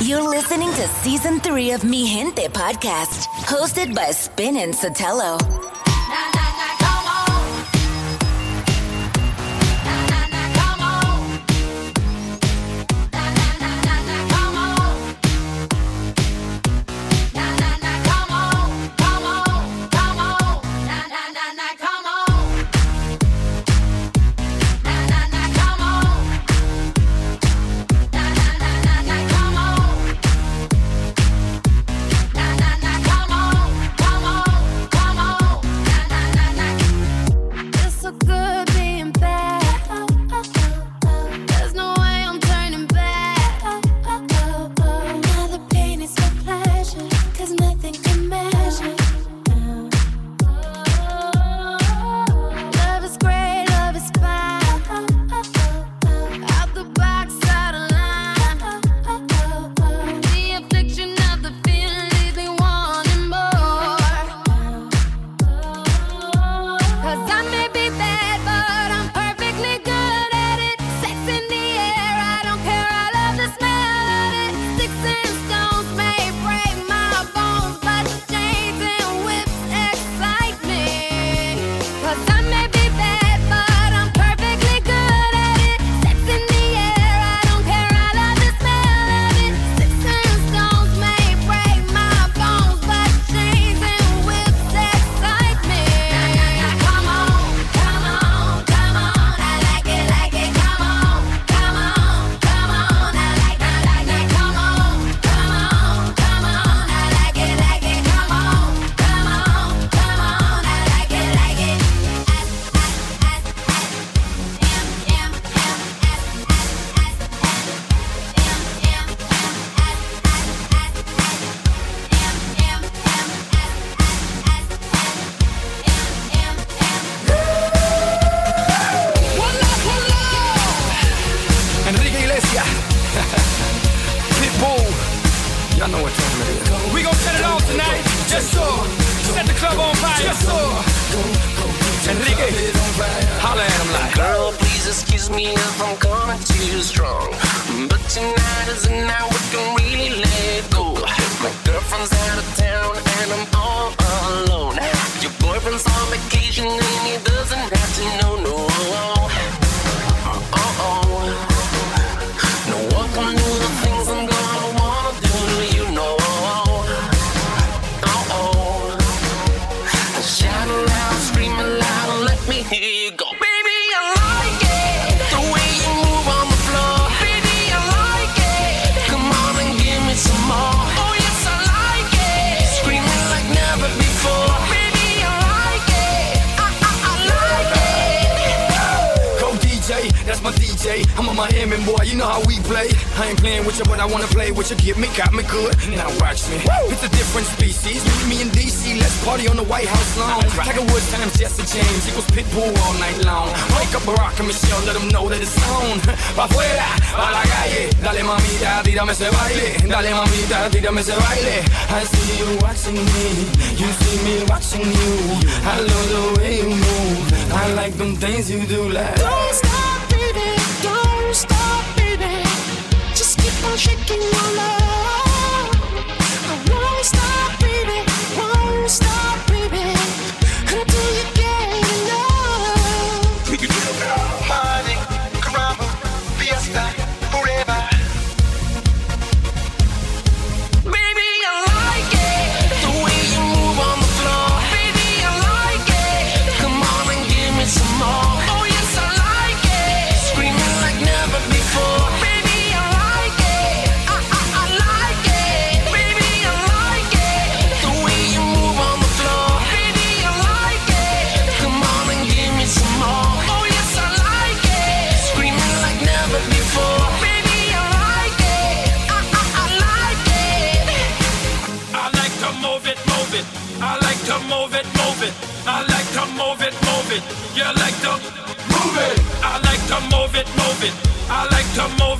You're listening to season three of Mi Gente podcast, hosted by Spin and Sotelo. excuse me if I'm coming too strong. But tonight is the night we can really let go. My girlfriend's out of town and I'm all alone. Your boyfriend's on vacation and he doesn't. Boy, you know how we play. I ain't playing with you, but I wanna play with you. Get me, got me good. Now watch me. Woo! It's a different species. Meet me and DC. Let's party on the White House lawn. Right. Tiger Woods times Jesse James equals Pitbull all night long. Wake up Barack and Michelle, let them know that it's on. Pa' afuera, pa' la calle. Dale mamita, tírame ese baile. Dale mamita, tírame ese baile. I see you watching me. You see me watching you. I love the way you move. I like them things you do like. Don't stop. shaking your love. I wanna stop.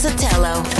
Sotelo.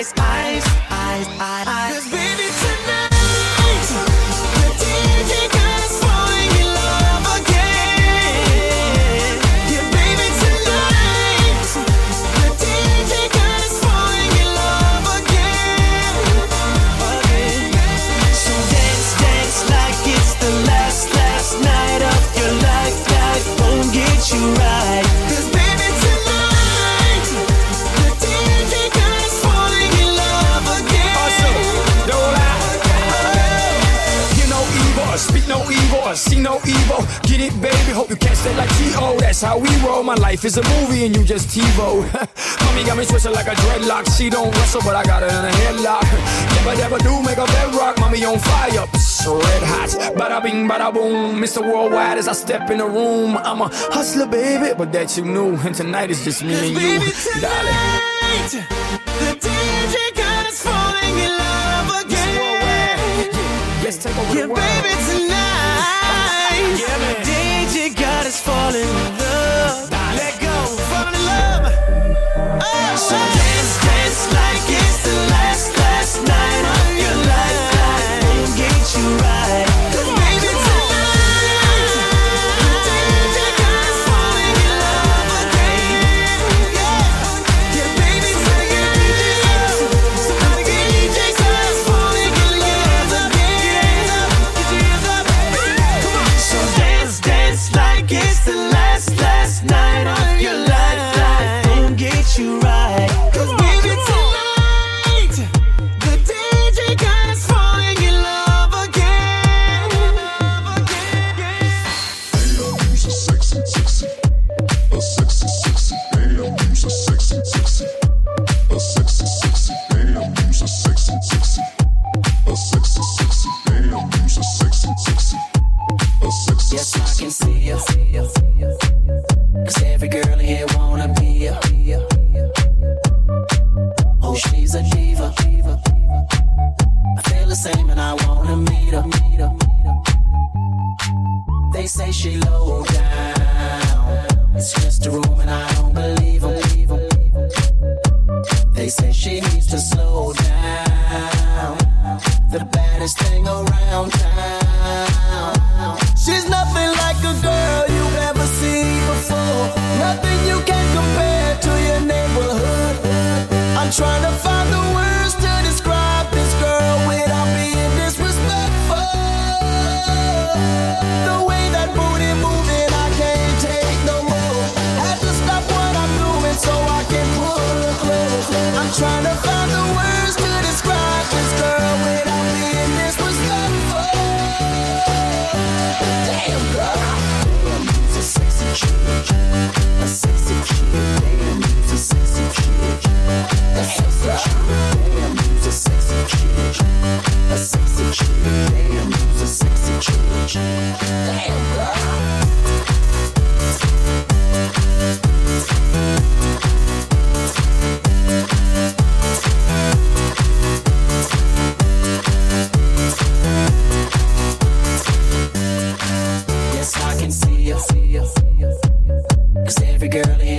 ice. see no evil. Get it, baby. Hope you catch that like T.O. That's how we roll. My life is a movie and you just TiVo. Mommy got me twisted like a dreadlock. She don't wrestle, but I got her in a headlock. Never, never do make a bedrock. Mommy on fire. Psst, red hot. Bada bing, bada boom. Mr. Worldwide as I step in the room. I'm a hustler, baby. But that you knew. And tonight is just me and you. Baby, tonight, Darling. The DJ God is falling in love again. Take over yeah, the world. baby, tonight. is falling in love. every girl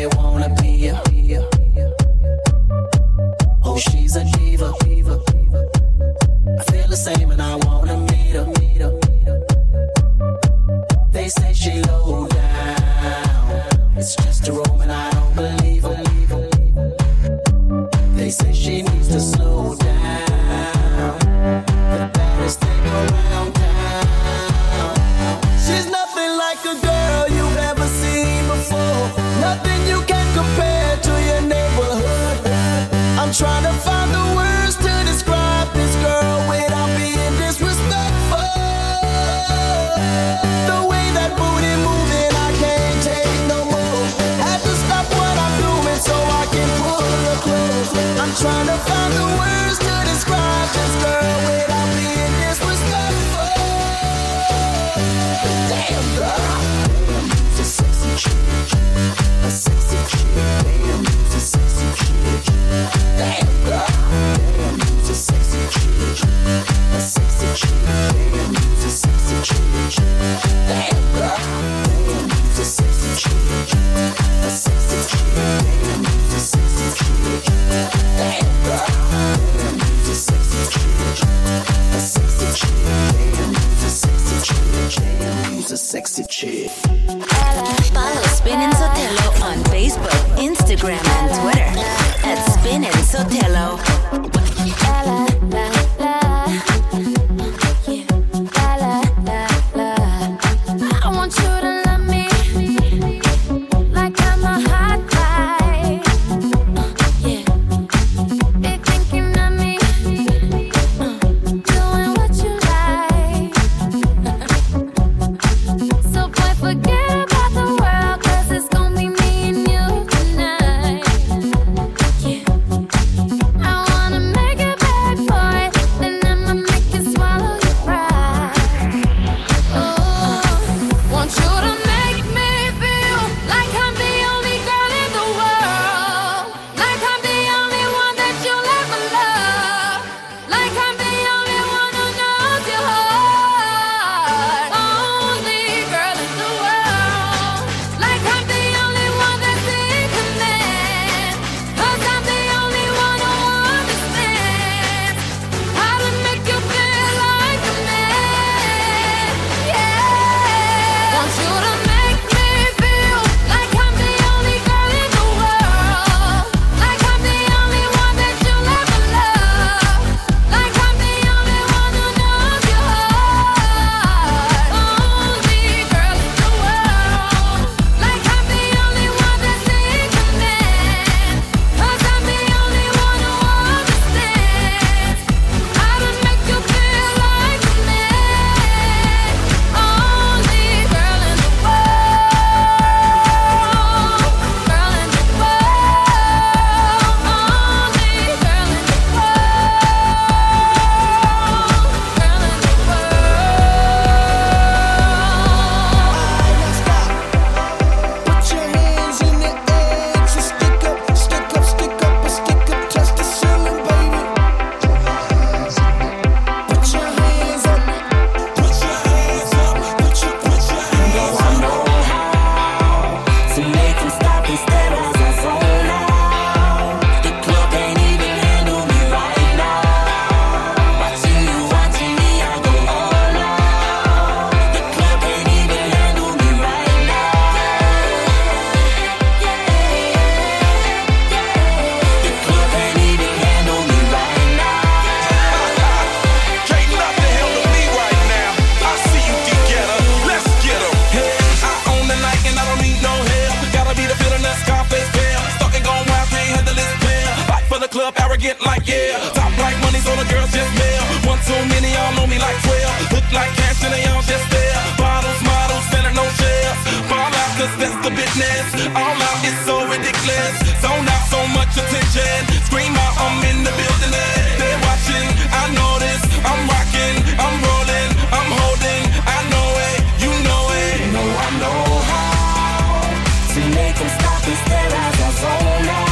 Tus te vas a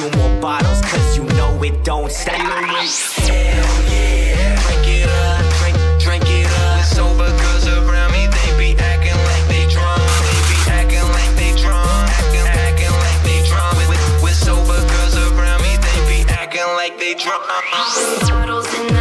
give me two more bottles, cause you know it don't stop. Hell yeah. Drink it up, drink, drink it up. Sober girls around me, they be acting like they drunk. They be acting like they drunk. Acting, acting like they drunk. With, with, with sober girls around me, they be acting like they drunk. Bottles in the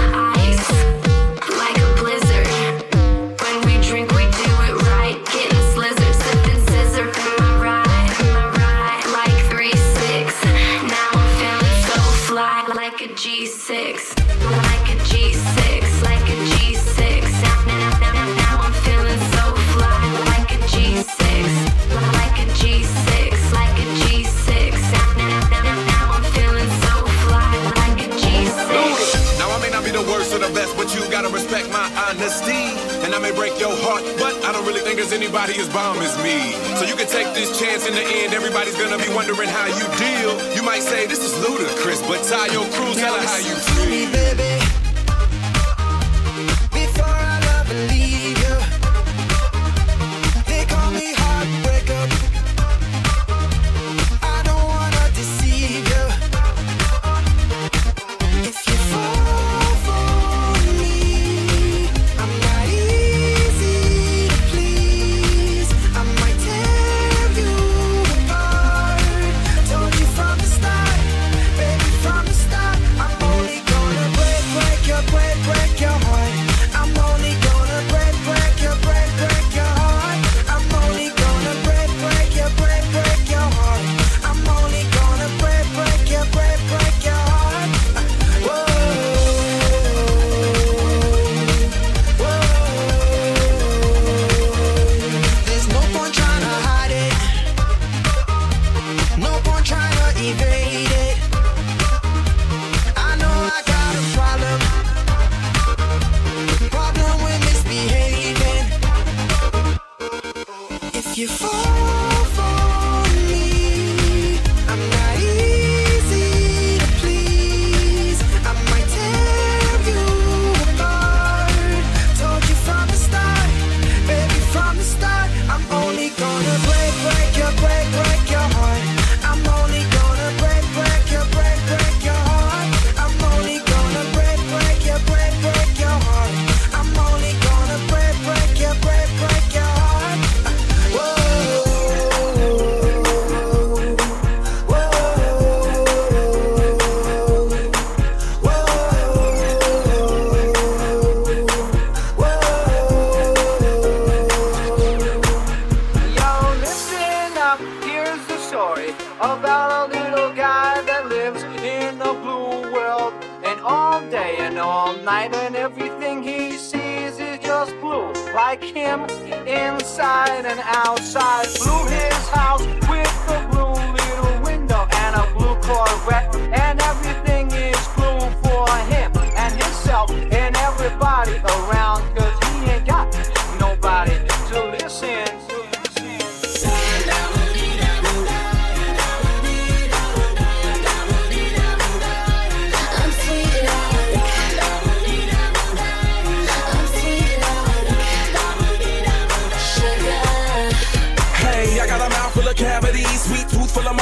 your heart, but I don't really think there's anybody as bomb as me. So you can take this chance in the end. Everybody's gonna be wondering how you deal. You might say this is ludicrous, but tie your crew, tell her how you feel. baby.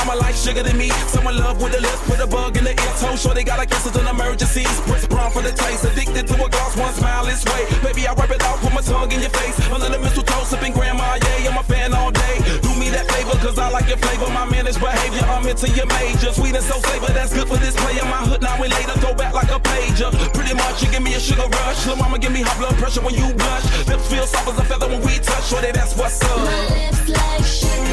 Mama like sugar to me. Someone love with the lips, put a bug in the ear, toe sure they got a kisses in emergencies. Brits brown for the taste, addicted to a gloss, one smile this way. Baby, I rub it off, put my tongue in your face. Under the mistletoe, sipping grandma, yeah, I'm a fan all day. Do me that favor, cause I like your flavor, my managed behavior. I'm into your major, sweet and so savor, that's good for this player. My hood now and later, throw back like a pager. Pretty much, you give me a sugar rush. Lil' mama, give me high blood pressure when you blush. Lips feel soft as a feather when we touch, shorty, that's what's up. My lips like sugar.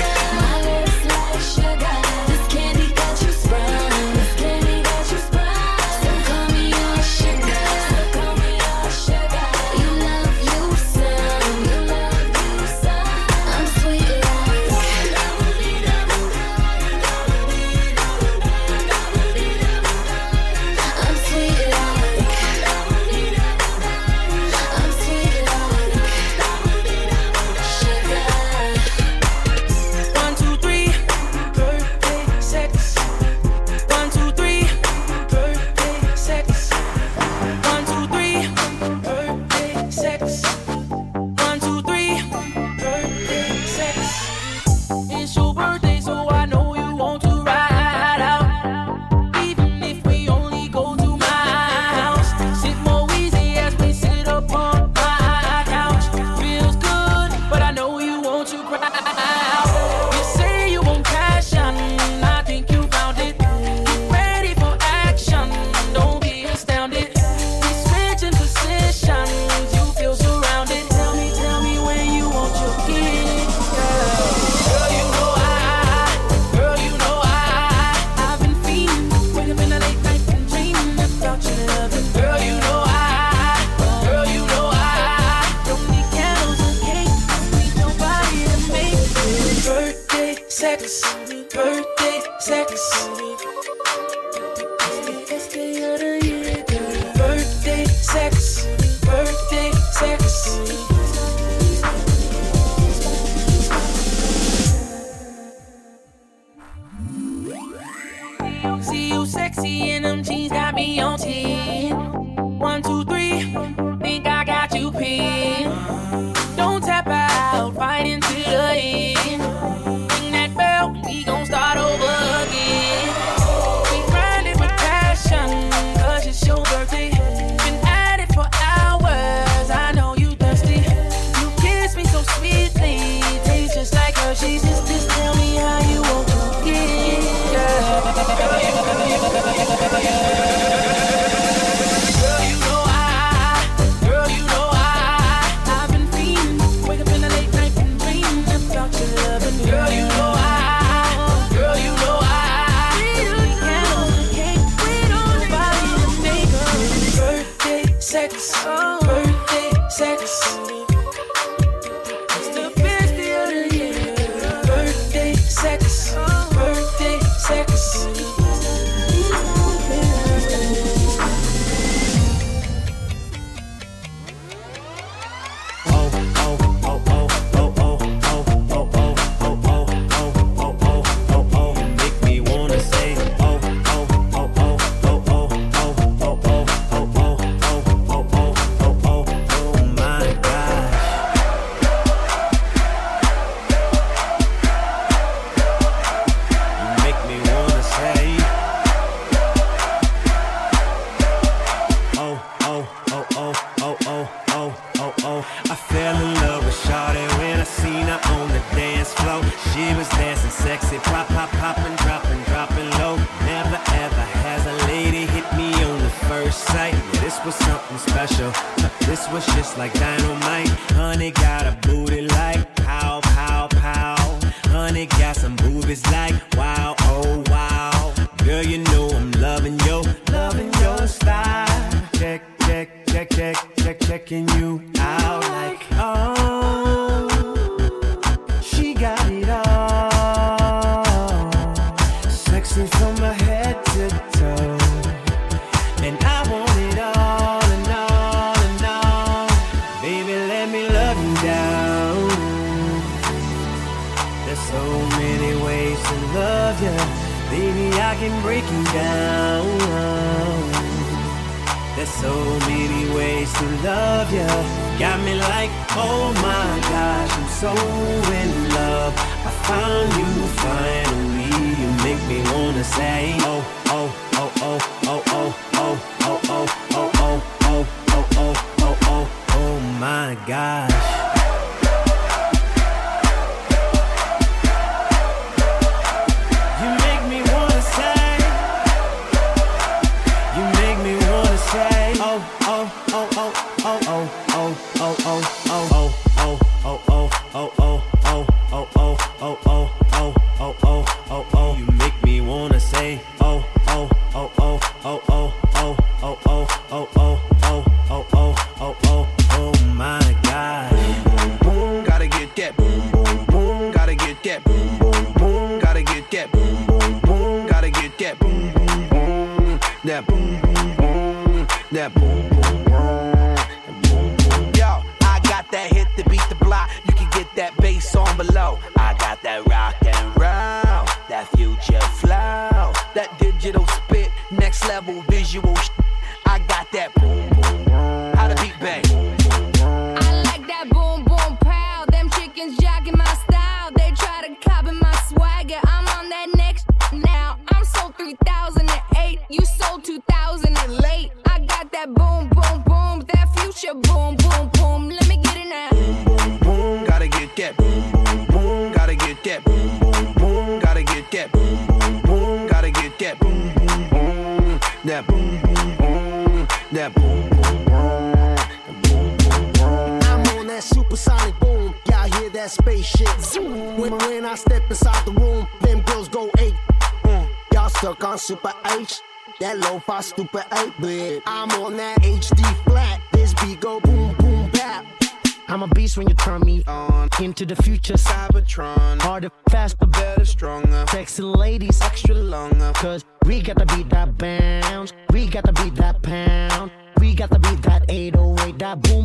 and I'm cheating. There's so many ways to love you. Baby, I can break you down. There's so many ways to love you. Got me like, oh my gosh, I'm so in love. I found you finally. You make me wanna say, oh, oh, oh, oh, oh, oh, oh, oh, oh, oh, oh, oh, oh, oh, oh, oh, oh, oh, my gosh. you can get that bass on below. I got that rock and roll, that future flow, that digital spit, next level visual. Sh- super H. That low fi stupid 8 bit. I'm on that HD flat. This beat go boom boom bap. I'm a beast when you turn me on. Into the future, Cybertron. Harder, faster, better, stronger. Sexy ladies, extra longer. Cause we got to beat that bounce. We got to beat that pound. We got to beat that 808, that boom